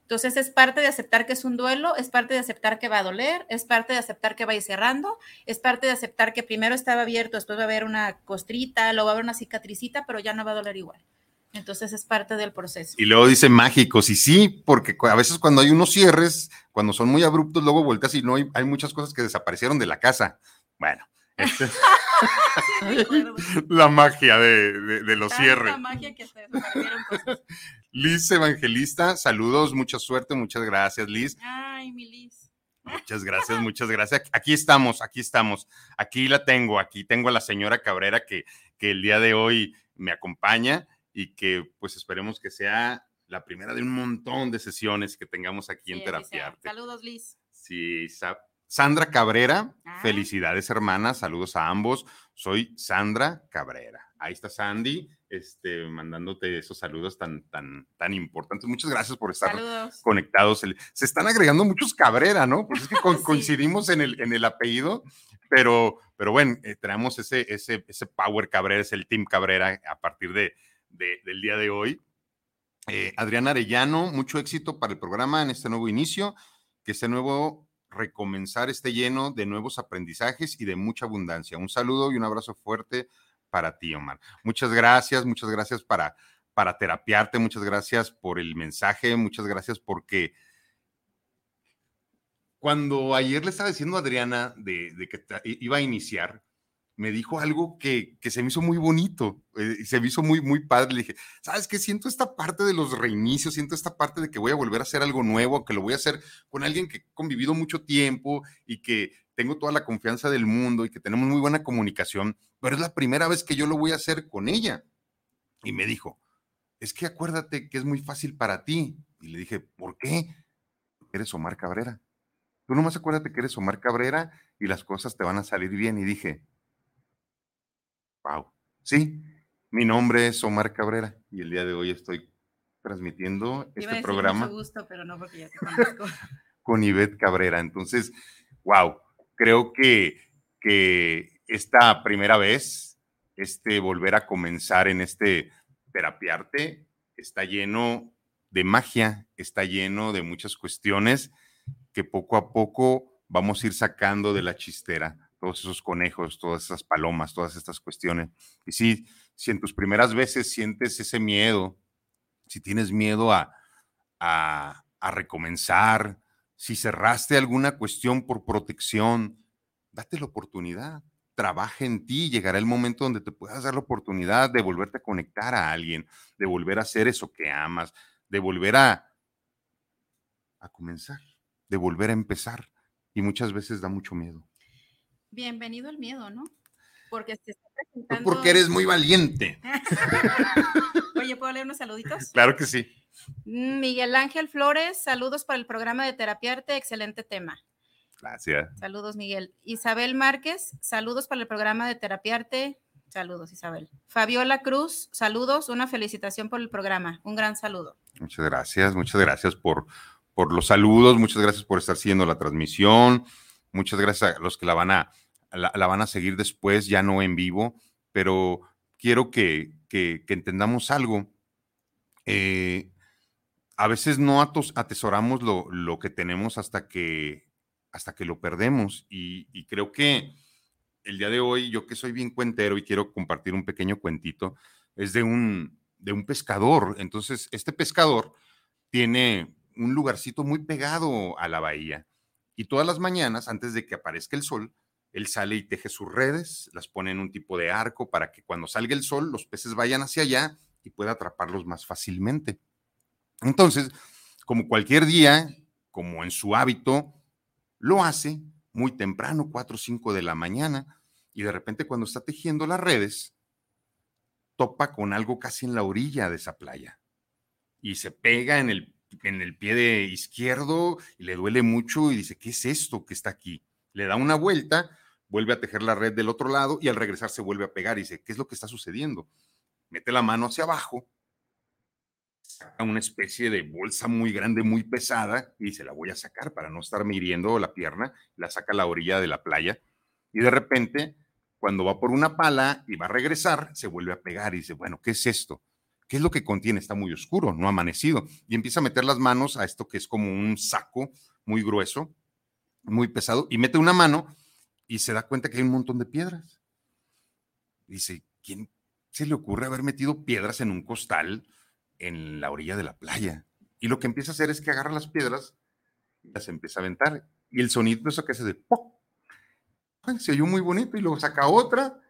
Entonces es parte de aceptar que es un duelo, es parte de aceptar que va a doler, es parte de aceptar que va a ir cerrando, es parte de aceptar que primero estaba abierto, después va a haber una costrita, luego va a haber una cicatricita, pero ya no va a doler igual. Entonces es parte del proceso. Y luego dice mágicos, y sí, porque a veces cuando hay unos cierres, cuando son muy abruptos, luego vueltas y no hay, hay muchas cosas que desaparecieron de la casa. Bueno, este *laughs* la magia de, de, de los cierres. La magia que se desaparecieron cosas. *laughs* Liz Evangelista, saludos, mucha suerte, muchas gracias, Liz. Ay, mi Liz. Muchas gracias, muchas gracias. Aquí estamos, aquí estamos. Aquí la tengo, aquí tengo a la señora Cabrera que, que el día de hoy me acompaña y que pues esperemos que sea la primera de un montón de sesiones que tengamos aquí Sí, en Terapia. Saludos, Liz. Sí, Sandra Cabrera, Ah. felicidades hermanas, saludos a ambos. Soy Sandra Cabrera. Ahí está Sandy, este, mandándote esos saludos tan, tan, tan importantes. Muchas gracias por estar Saludos. conectados. Se están agregando muchos Cabrera, ¿no? Pues es que *laughs* Sí. coincidimos en el, en el apellido, pero, pero bueno, eh, tenemos ese, ese, ese Power Cabrera, es el Team Cabrera a partir de, de- del día de hoy. Eh, Adriana Arellano, mucho éxito para el programa en este nuevo inicio, que este nuevo recomenzar esté lleno de nuevos aprendizajes y de mucha abundancia. Un saludo y un abrazo fuerte para ti, Omar. Muchas gracias, muchas gracias para, para terapiarte, muchas gracias por el mensaje, muchas gracias porque cuando ayer le estaba diciendo a Adriana de, que iba a iniciar, me dijo algo que, que se me hizo muy bonito, eh, se me hizo muy, muy padre. Le dije, ¿sabes qué? Siento esta parte de los reinicios, siento esta parte de que voy a volver a hacer algo nuevo, que lo voy a hacer con alguien que he convivido mucho tiempo y que tengo toda la confianza del mundo y que tenemos muy buena comunicación, pero es la primera vez que yo lo voy a hacer con ella. Y me dijo, es que acuérdate que es muy fácil para ti. Y le dije, ¿por qué? Eres Omar Cabrera. Tú nomás acuérdate que eres Omar Cabrera y las cosas te van a salir bien. Y dije, wow, sí, mi nombre es Omar Cabrera y el día de hoy estoy transmitiendo este programa. Gusto, pero no porque ya te conozco. *laughs* con Ivette Cabrera. Entonces, wow, creo que, que esta primera vez, este volver a comenzar en este terapiarte, está lleno de magia, está lleno de muchas cuestiones que poco a poco vamos a ir sacando de la chistera, todos esos conejos, todas esas palomas, todas estas cuestiones. Y sí, si en tus primeras veces sientes ese miedo, si tienes miedo a, a, a recomenzar, si cerraste alguna cuestión por protección, date la oportunidad. Trabaja en ti, llegará el momento donde te puedas dar la oportunidad de volverte a conectar a alguien, de volver a hacer eso que amas, de volver a, a comenzar, de volver a empezar. Y muchas veces da mucho miedo. Bienvenido al miedo, ¿no? Porque se está presentando... porque eres muy valiente. *laughs* Oye, ¿puedo leer unos saluditos? Claro que sí. Miguel Ángel Flores, saludos para el programa de Terapiarte, excelente tema. Gracias. Saludos, Miguel. Isabel Márquez, saludos para el programa de Terapiarte. Saludos, Isabel. Fabiola Cruz, saludos, una felicitación por el programa. Un gran saludo. Muchas gracias, muchas gracias por, por los saludos, muchas gracias por estar siguiendo la transmisión, muchas gracias a los que la van a, la, van a seguir después, ya no en vivo, pero quiero que, que, entendamos algo. Eh, a veces no atesoramos lo, lo, que tenemos hasta que, hasta que lo perdemos. Y, creo que el día de hoy, yo que soy bien cuentero y quiero compartir un pequeño cuentito, es de un, de un pescador. Entonces, este pescador tiene un lugarcito muy pegado a la bahía. Y todas las mañanas, antes de que aparezca el sol, él sale y teje sus redes, las pone en un tipo de arco para que cuando salga el sol, los peces vayan hacia allá y pueda atraparlos más fácilmente. Entonces, como cualquier día, como en su hábito, lo hace muy temprano, 4 o 5 de la mañana, y de repente cuando está tejiendo las redes, topa con algo casi en la orilla de esa playa y se pega en el, en el pie de izquierdo y le duele mucho y dice, ¿qué es esto que está aquí? Le da una vuelta, vuelve a tejer la red del otro lado y al regresar se vuelve a pegar y dice, ¿qué es lo que está sucediendo? Mete la mano hacia abajo saca una especie de bolsa muy grande, muy pesada, y se la voy a sacar para no estar hiriendo la pierna, la saca a la orilla de la playa, y de repente, cuando va por una pala y va a regresar, se vuelve a pegar y dice, bueno, ¿qué es esto? ¿Qué es lo que contiene? Está muy oscuro, no ha amanecido. Y empieza a meter las manos a esto que es como un saco muy grueso, muy pesado, y mete una mano y se da cuenta que hay un montón de piedras. Dice, ¿quién se le ocurre haber metido piedras en un costal? en la orilla de la playa. Y lo que empieza a hacer es que agarra las piedras y las empieza a aventar. Y el sonido, eso que hace de ¡pop! se oyó muy bonito y luego saca otra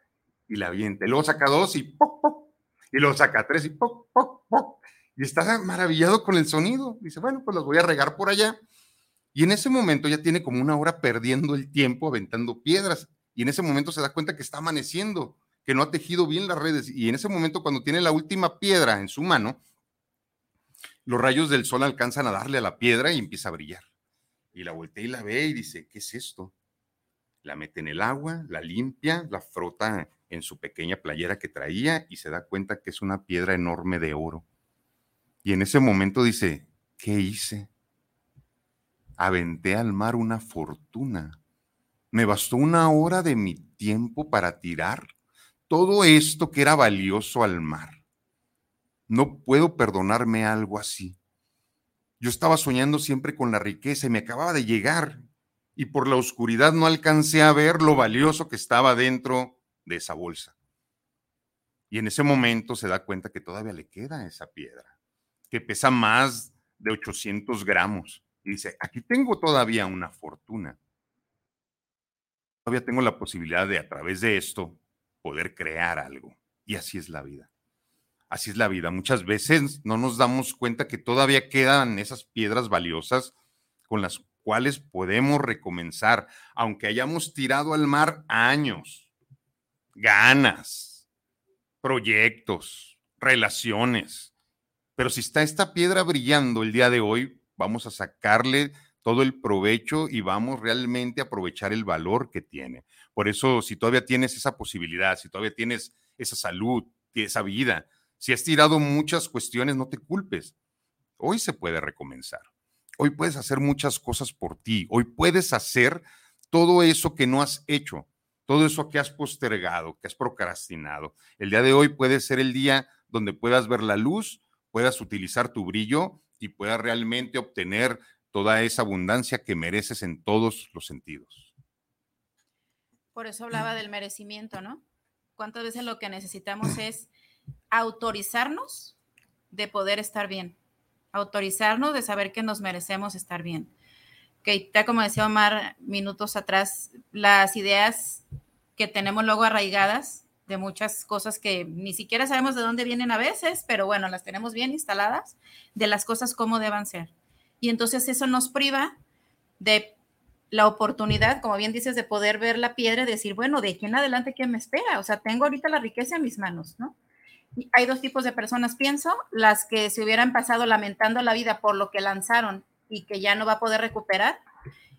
y la avienta. Y luego saca dos y ¡pop, pop! Y luego saca tres y ¡pop, pop, pop! Y está maravillado con el sonido. Dice, bueno, pues las voy a regar por allá. Y en ese momento ya tiene como una hora perdiendo el tiempo aventando piedras. Y en ese momento se da cuenta que está amaneciendo, que no ha tejido bien las redes. Y en ese momento, cuando tiene la última piedra en su mano, los rayos del sol alcanzan a darle a la piedra y empieza a brillar. Y la voltea y la ve y dice, ¿qué es esto? La mete en el agua, la limpia, la frota en su pequeña playera que traía y se da cuenta que es una piedra enorme de oro. Y en ese momento dice, ¿qué hice? Aventé al mar una fortuna. Me bastó una hora de mi tiempo para tirar todo esto que era valioso al mar. No puedo perdonarme algo así. Yo estaba soñando siempre con la riqueza y me acababa de llegar y por la oscuridad no alcancé a ver lo valioso que estaba dentro de esa bolsa. Y en ese momento se da cuenta que todavía le queda esa piedra, que pesa más de 800 gramos. Y dice, aquí tengo todavía una fortuna. Todavía tengo la posibilidad de a través de esto poder crear algo. Y así es la vida. Así es la vida. Muchas veces no nos damos cuenta que todavía quedan esas piedras valiosas con las cuales podemos recomenzar, aunque hayamos tirado al mar años, ganas, proyectos, relaciones. Pero si está esta piedra brillando el día de hoy, vamos a sacarle todo el provecho y vamos realmente a aprovechar el valor que tiene. Por eso, si todavía tienes esa posibilidad, si todavía tienes esa salud, esa vida, si has tirado muchas cuestiones, no te culpes. Hoy se puede recomenzar. Hoy puedes hacer muchas cosas por ti. Hoy puedes hacer todo eso que no has hecho, todo eso que has postergado, que has procrastinado. El día de hoy puede ser el día donde puedas ver la luz, puedas utilizar tu brillo y puedas realmente obtener toda esa abundancia que mereces en todos los sentidos. Por eso hablaba del merecimiento, ¿no? ¿Cuántas veces lo que necesitamos *clears throat* es autorizarnos de poder estar bien? autorizarnos de saber que nos merecemos estar bien. Que ya como decía Omar minutos atrás, las ideas que tenemos luego arraigadas de muchas cosas que ni siquiera sabemos de dónde vienen a veces, pero bueno, las tenemos bien instaladas, de las cosas como deban ser. Y entonces eso nos priva de la oportunidad, como bien dices, de poder ver la piedra y decir, bueno, de aquí en adelante, ¿qué me espera? O sea, tengo ahorita la riqueza en mis manos, ¿no? hay dos tipos de personas, pienso, las que se hubieran pasado lamentando la vida por lo que lanzaron y que ya no va a poder recuperar,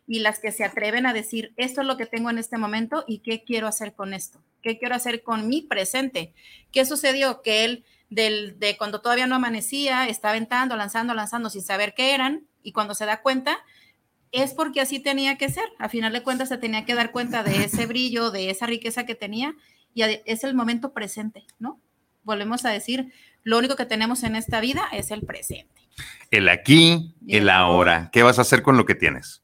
y las que se atreven a decir, esto es lo que tengo en este momento y qué quiero hacer con esto, qué quiero hacer con mi presente. ¿Qué sucedió? Que él, del, de cuando todavía no amanecía, estaba aventando, lanzando, lanzando sin saber qué eran, y cuando se da cuenta, es porque así tenía que ser. A final de cuentas, se tenía que dar cuenta de ese brillo, de esa riqueza que tenía, y es el momento presente, ¿no? volvemos a decir, lo único que tenemos en esta vida es el presente. El aquí, el ahora. ¿Qué vas a hacer con lo que tienes?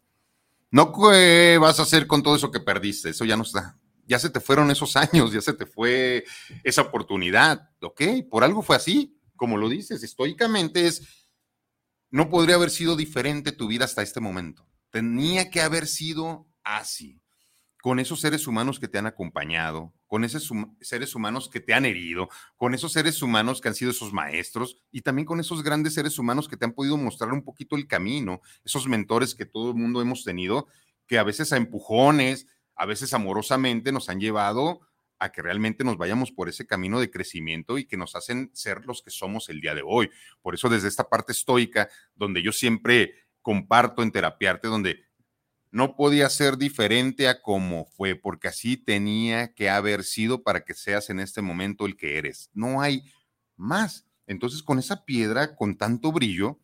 No qué vas a hacer con todo eso que perdiste, eso ya no está. Ya se te fueron esos *laughs* años, ya se te fue esa oportunidad, ¿ok? Por algo fue así, como lo dices, estoicamente es, no podría haber sido diferente tu vida hasta este momento. Tenía que haber sido así con esos seres humanos que te han acompañado, con esos seres humanos que te han herido, con esos seres humanos que han sido esos maestros y también con esos grandes seres humanos que te han podido mostrar un poquito el camino, esos mentores que todo el mundo hemos tenido, que a veces a empujones, a veces amorosamente nos han llevado a que realmente nos vayamos por ese camino de crecimiento y que nos hacen ser los que somos el día de hoy. Por eso desde esta parte estoica, donde yo siempre comparto en terapiarte, donde no podía ser diferente a como fue, porque así tenía que haber sido para que seas en este momento el que eres. No hay más. Entonces, con esa piedra con tanto brillo,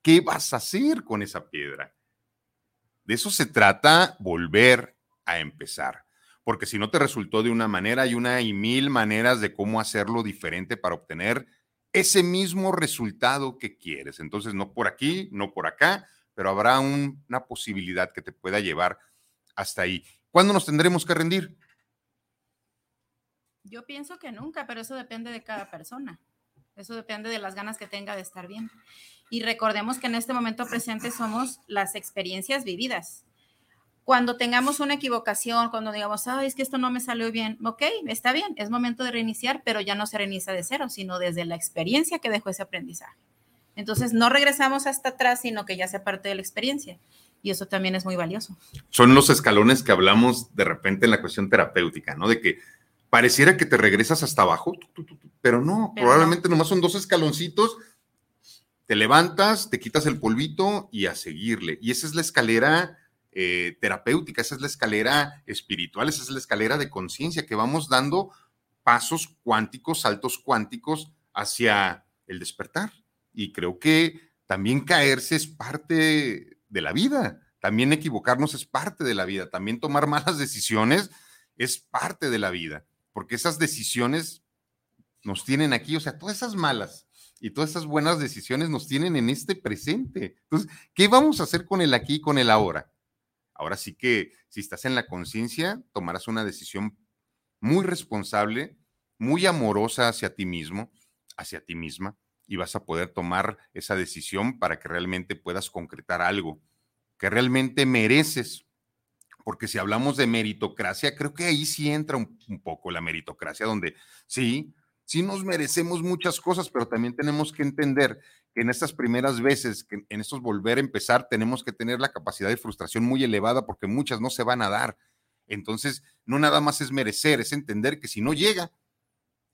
¿qué vas a hacer con esa piedra? De eso se trata volver a empezar. Porque si no te resultó de una manera, hay una y mil maneras de cómo hacerlo diferente para obtener ese mismo resultado que quieres. Entonces, no por aquí, no por acá, pero habrá una posibilidad que te pueda llevar hasta ahí. ¿Cuándo nos tendremos que rendir? Yo pienso que nunca, pero eso depende de cada persona. Eso depende de las ganas que tenga de estar bien. Y recordemos que en este momento presente somos las experiencias vividas. Cuando tengamos una equivocación, cuando digamos, ay, es que esto no me salió bien, ok, está bien, es momento de reiniciar, pero ya no se reinicia de cero, sino desde la experiencia que dejó ese aprendizaje. Entonces no regresamos hasta atrás, sino que ya sea parte de la experiencia. Y eso también es muy valioso. Son los escalones que hablamos de repente en la cuestión terapéutica, ¿no? De que pareciera que te regresas hasta abajo, pero no, probablemente nomás son dos escaloncitos, te levantas, te quitas el polvito y a seguirle. Y esa es la escalera eh, terapéutica, esa es la escalera espiritual, esa es la escalera de conciencia que vamos dando pasos cuánticos, saltos cuánticos hacia el despertar. Y creo que también caerse es parte de la vida, también equivocarnos es parte de la vida, también tomar malas decisiones es parte de la vida, porque esas decisiones nos tienen aquí, o sea, todas esas malas y todas esas buenas decisiones nos tienen en este presente. Entonces, ¿qué vamos a hacer con el aquí y con el ahora? Ahora sí que si estás en la conciencia, tomarás una decisión muy responsable, muy amorosa hacia ti mismo, hacia ti misma, y vas a poder tomar esa decisión para que realmente puedas concretar algo que realmente mereces. Porque si hablamos de meritocracia, creo que ahí sí entra un, poco la meritocracia, donde sí, sí nos merecemos muchas cosas, pero también tenemos que entender que en estas primeras veces, que en estos volver a empezar, tenemos que tener la capacidad de frustración muy elevada porque muchas no se van a dar. Entonces, no nada más es merecer, es entender que si no llega,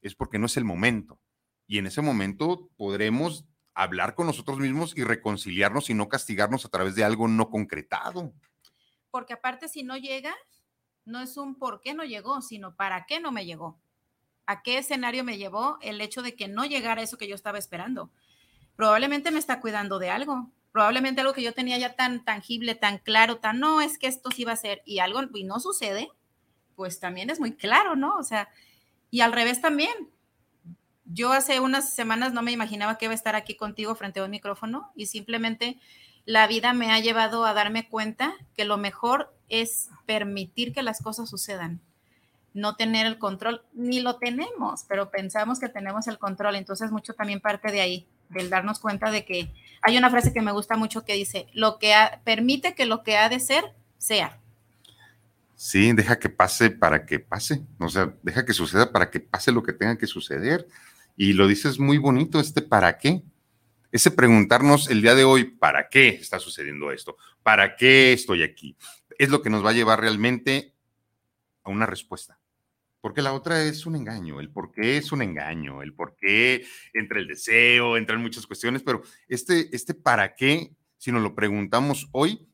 es porque no es el momento y en ese momento podremos hablar con nosotros mismos y reconciliarnos y no castigarnos a través de algo no concretado. Porque aparte si no llega, no es un por qué no llegó, sino para qué no me llegó. ¿A qué escenario me llevó el hecho de que no llegara eso que yo estaba esperando? Probablemente me está cuidando de algo. Probablemente algo que yo tenía ya tan tangible, tan claro, tan no, es que esto sí va a ser y algo y no sucede, pues también es muy claro, ¿no? O sea, y al revés también. Yo hace unas semanas no me imaginaba que iba a estar aquí contigo frente a un micrófono y simplemente la vida me ha llevado a darme cuenta que lo mejor es permitir que las cosas sucedan, no tener el control, ni lo tenemos, pero pensamos que tenemos el control, entonces mucho también parte de ahí, del darnos cuenta de que hay una frase que me gusta mucho que dice, lo que permite que lo que ha de ser sea. Sí, deja que pase para que pase, o sea, deja que suceda para que pase lo que tenga que suceder. Y lo dices muy bonito, este para qué. Ese preguntarnos el día de hoy, ¿para qué está sucediendo esto? ¿Para qué estoy aquí? Es lo que nos va a llevar realmente a una respuesta. Porque la otra es un engaño, el por qué es un engaño, el por qué entra el deseo, entran muchas cuestiones, pero este, este para qué, si nos lo preguntamos hoy,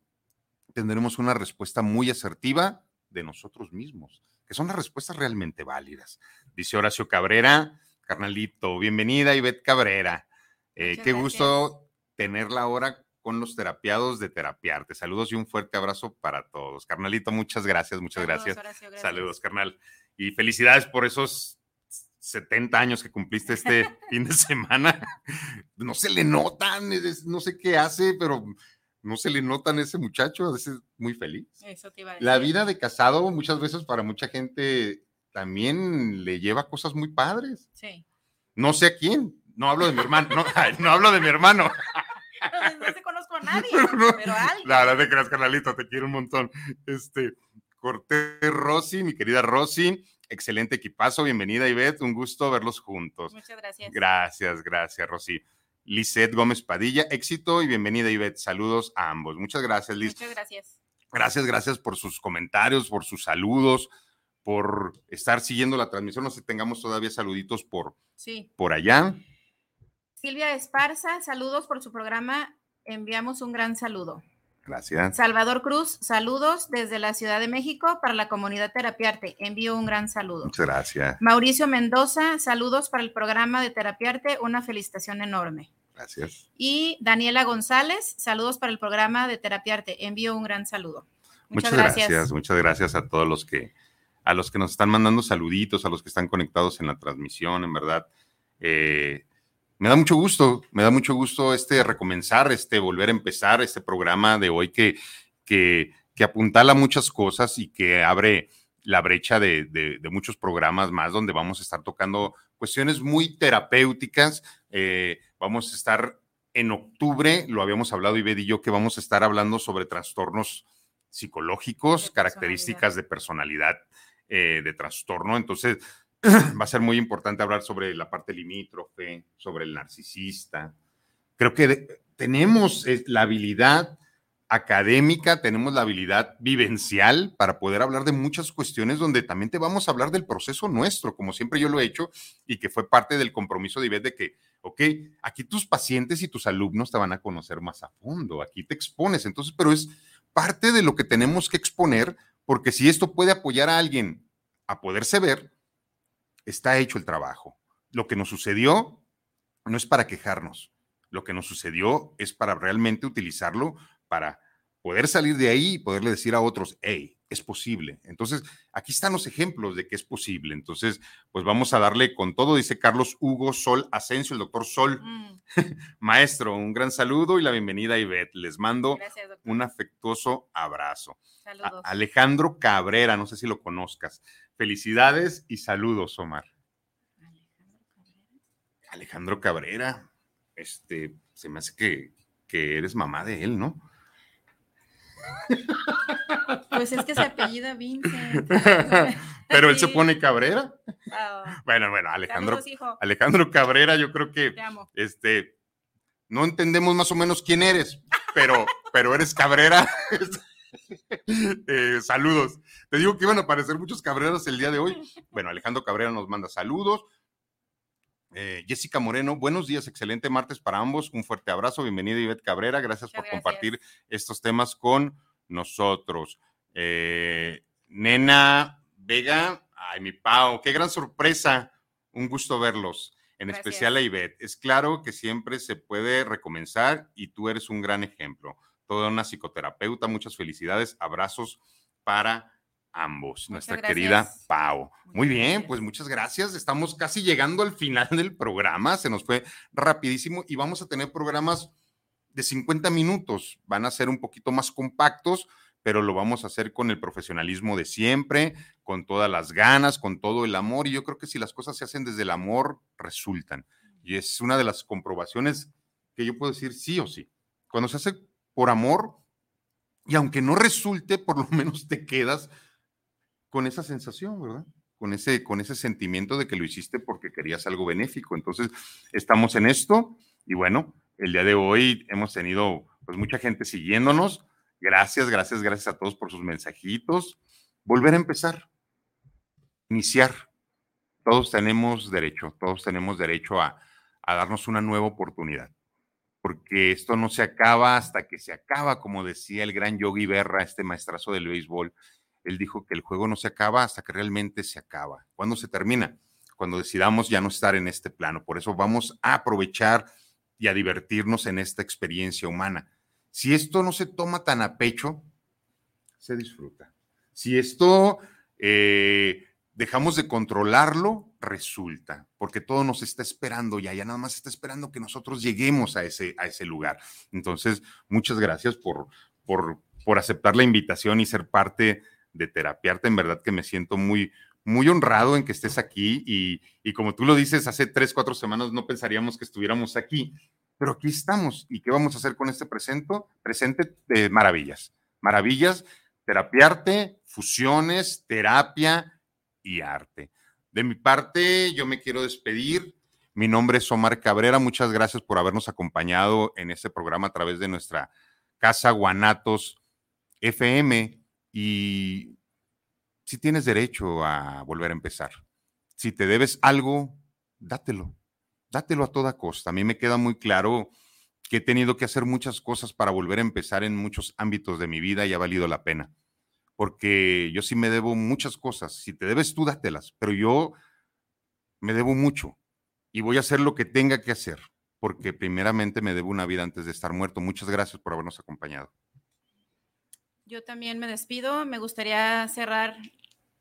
tendremos una respuesta muy asertiva de nosotros mismos, que son las respuestas realmente válidas. Dice Horacio Cabrera, carnalito, bienvenida Ivette Cabrera. Eh, qué gusto tenerla ahora con los terapiados de Terapiarte. Saludos y un fuerte abrazo para todos. Carnalito, muchas gracias, muchas gracias. Saludos, carnal. Y felicidades por esos 70 años que cumpliste este *laughs* fin de semana. No se le notan, no sé qué hace, pero no se le notan a ese muchacho, a veces muy feliz. Eso te iba a decir. La vida de casado muchas veces para mucha gente también le lleva cosas muy padres. Sí. No sé a quién, no hablo de mi hermano, no, no hablo de mi hermano. No, se conozco a *laughs* nadie, pero a alguien. La verdad de que carnalito, te quiero un montón. Este, Cortés Rosy, mi querida Rosy, excelente equipazo, bienvenida Ivette, un gusto verlos juntos. Muchas gracias. Gracias, gracias, Rosy. Lisette Gómez Padilla, éxito y bienvenida Ivette, saludos a ambos. Muchas gracias, Liz. Muchas gracias. Gracias, gracias por sus comentarios, por sus saludos, por estar siguiendo la transmisión. No sé si tengamos todavía saluditos por, sí. por allá. Silvia Esparza, saludos por su programa. Enviamos un gran saludo. Gracias. Salvador Cruz, saludos desde la Ciudad de México para la comunidad Terapiarte. Envío un gran saludo. Muchas gracias. Mauricio Mendoza, saludos para el programa de Terapiarte. Una felicitación enorme. Gracias. Y Daniela González, saludos para el programa de Terapiarte. Envío un gran saludo. Muchas, gracias. Muchas gracias a todos los que a los que nos están mandando saluditos, a los que están conectados en la transmisión, en verdad. Eh, me da mucho gusto, me da mucho gusto este recomenzar, este volver a empezar este programa de hoy que, que, que apuntala muchas cosas y que abre la brecha de, de, muchos programas más donde vamos a estar tocando cuestiones muy terapéuticas. Eh, vamos a estar en octubre, lo habíamos hablado Ived y yo, que vamos a estar hablando sobre trastornos psicológicos, características de personalidad eh, de trastorno. Entonces, *clears throat* va a ser muy importante hablar sobre la parte limítrofe, sobre el narcisista. Creo que tenemos eh, la habilidad académica, tenemos la habilidad vivencial para poder hablar de muchas cuestiones donde también te vamos a hablar del proceso nuestro, como siempre yo lo he hecho y que fue parte del compromiso de Ivette de que, ok, aquí tus pacientes y tus alumnos te van a conocer más a fondo, aquí te expones, entonces, pero es parte de lo que tenemos que exponer, porque si esto puede apoyar a alguien a poderse ver, está hecho el trabajo. Lo que nos sucedió no es para quejarnos, lo que nos sucedió es para realmente utilizarlo para poder salir de ahí y poderle decir a otros, hey, es posible. Entonces, aquí están los ejemplos de que es posible. Entonces, pues vamos a darle con todo, dice Carlos Hugo Sol Asensio, el doctor Sol. Mm. *laughs* Maestro, un gran saludo y la bienvenida a Ivette. Les mando un afectuoso abrazo. Alejandro Cabrera, no sé si lo conozcas. Felicidades y saludos, Omar. Alejandro Cabrera, este, se me hace que, que eres mamá de él, ¿no? *laughs* Pues es que se apellida Vincent. *laughs* Pero él se pone Cabrera. Ah. bueno, bueno, Alejandro, Alejandro Cabrera, yo creo que este no entendemos más o menos quién eres, pero, pero eres Cabrera. *laughs* Eh, saludos. Te digo que iban a aparecer muchos cabreros el día de hoy. Bueno, Alejandro Cabrera nos manda saludos. Eh, Jessica Moreno, buenos días, excelente martes para ambos. Un fuerte abrazo, bienvenida Ivette Cabrera, gracias por compartir estos temas con nosotros. Eh, Nena Vega, ay, mi Pau, qué gran sorpresa, un gusto verlos, en especial a Ivette. Es claro que siempre se puede recomenzar y tú eres un gran ejemplo. Toda una psicoterapeuta, muchas felicidades, abrazos para ambos, nuestra querida Pau. Muy bien, pues muchas gracias. Estamos casi llegando al final del programa, se nos fue rapidísimo y vamos a tener programas de 50 minutos. Van a ser un poquito más compactos, pero lo vamos a hacer con el profesionalismo de siempre, con todas las ganas, con todo el amor. Y yo creo que si las cosas se hacen desde el amor, resultan. Y es una de las comprobaciones que yo puedo decir sí o sí. Cuando se hace por amor, y aunque no resulte, por lo *laughs* menos te quedas con esa sensación, ¿verdad? Con ese, con ese sentimiento de que lo hiciste porque querías algo benéfico. Entonces, estamos en esto y bueno, el día de hoy hemos tenido pues mucha gente siguiéndonos. Gracias, gracias, gracias a todos por sus mensajitos. Volver a empezar, iniciar. Todos tenemos derecho, todos tenemos derecho a, darnos una nueva oportunidad porque esto no se acaba hasta que se acaba, como decía el gran Yogi Berra, este maestrazo del béisbol, él dijo que el juego no se acaba hasta que realmente se acaba. ¿Cuándo se termina? Cuando decidamos ya no estar en este plano. Por eso vamos a aprovechar y a divertirnos en esta experiencia humana. Si esto no se toma tan a pecho, se disfruta. Si esto eh, dejamos de controlarlo, resulta, porque todo nos está esperando ya, ya nada más está esperando que nosotros lleguemos a ese, a ese lugar. Entonces, muchas gracias por, por, por aceptar la invitación y ser parte de terapiarte. En verdad que me siento muy, muy honrado en que estés aquí y, y, como tú lo dices, hace tres, cuatro semanas no pensaríamos que estuviéramos aquí, pero aquí estamos. ¿Y qué vamos a hacer con este presente? Presente de maravillas. Maravillas, terapiarte, fusiones, terapia y arte. De mi parte, yo me quiero despedir. Mi nombre es Omar Cabrera. Muchas gracias por habernos acompañado en este programa a través de nuestra casa Guanatos FM y si tienes derecho a volver a empezar. Si te debes algo, dátelo, dátelo a toda costa. A mí me queda muy claro que he tenido que hacer muchas cosas para volver a empezar en muchos ámbitos de mi vida y ha valido la pena. Porque yo sí me debo muchas cosas. Si te debes tú, dátelas. Pero yo me debo mucho y voy a hacer lo que tenga que hacer. Porque primeramente me debo una vida antes de estar muerto. Muchas gracias por habernos acompañado. Yo también me despido. Me gustaría cerrar.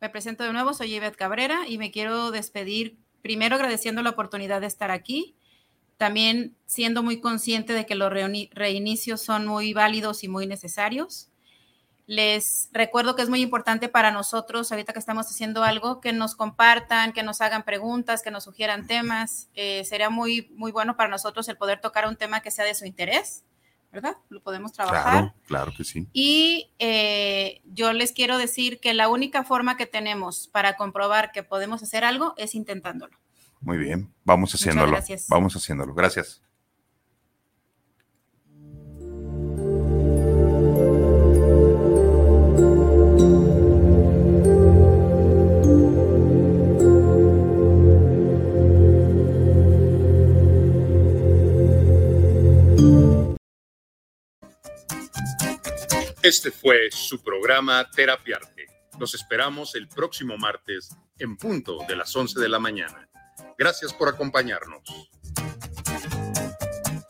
Me presento de nuevo. Soy Ivette Cabrera y me quiero despedir primero agradeciendo la oportunidad de estar aquí. También siendo muy consciente de que los reinicios son muy válidos y muy necesarios. Les recuerdo que es muy importante para nosotros, ahorita que estamos haciendo algo, que nos compartan, que nos hagan preguntas, que nos sugieran temas. Eh, sería muy, muy bueno para nosotros el poder tocar un tema que sea de su interés. ¿Verdad? Lo podemos trabajar. Claro, claro que sí. Y eh, yo les quiero decir que la única forma que tenemos para comprobar que podemos hacer algo es intentándolo. Muy bien, vamos haciéndolo. gracias. Vamos haciéndolo. Gracias. Este fue su programa Terapiarte. Los esperamos el próximo martes en punto de las 11 de la mañana. Gracias por acompañarnos.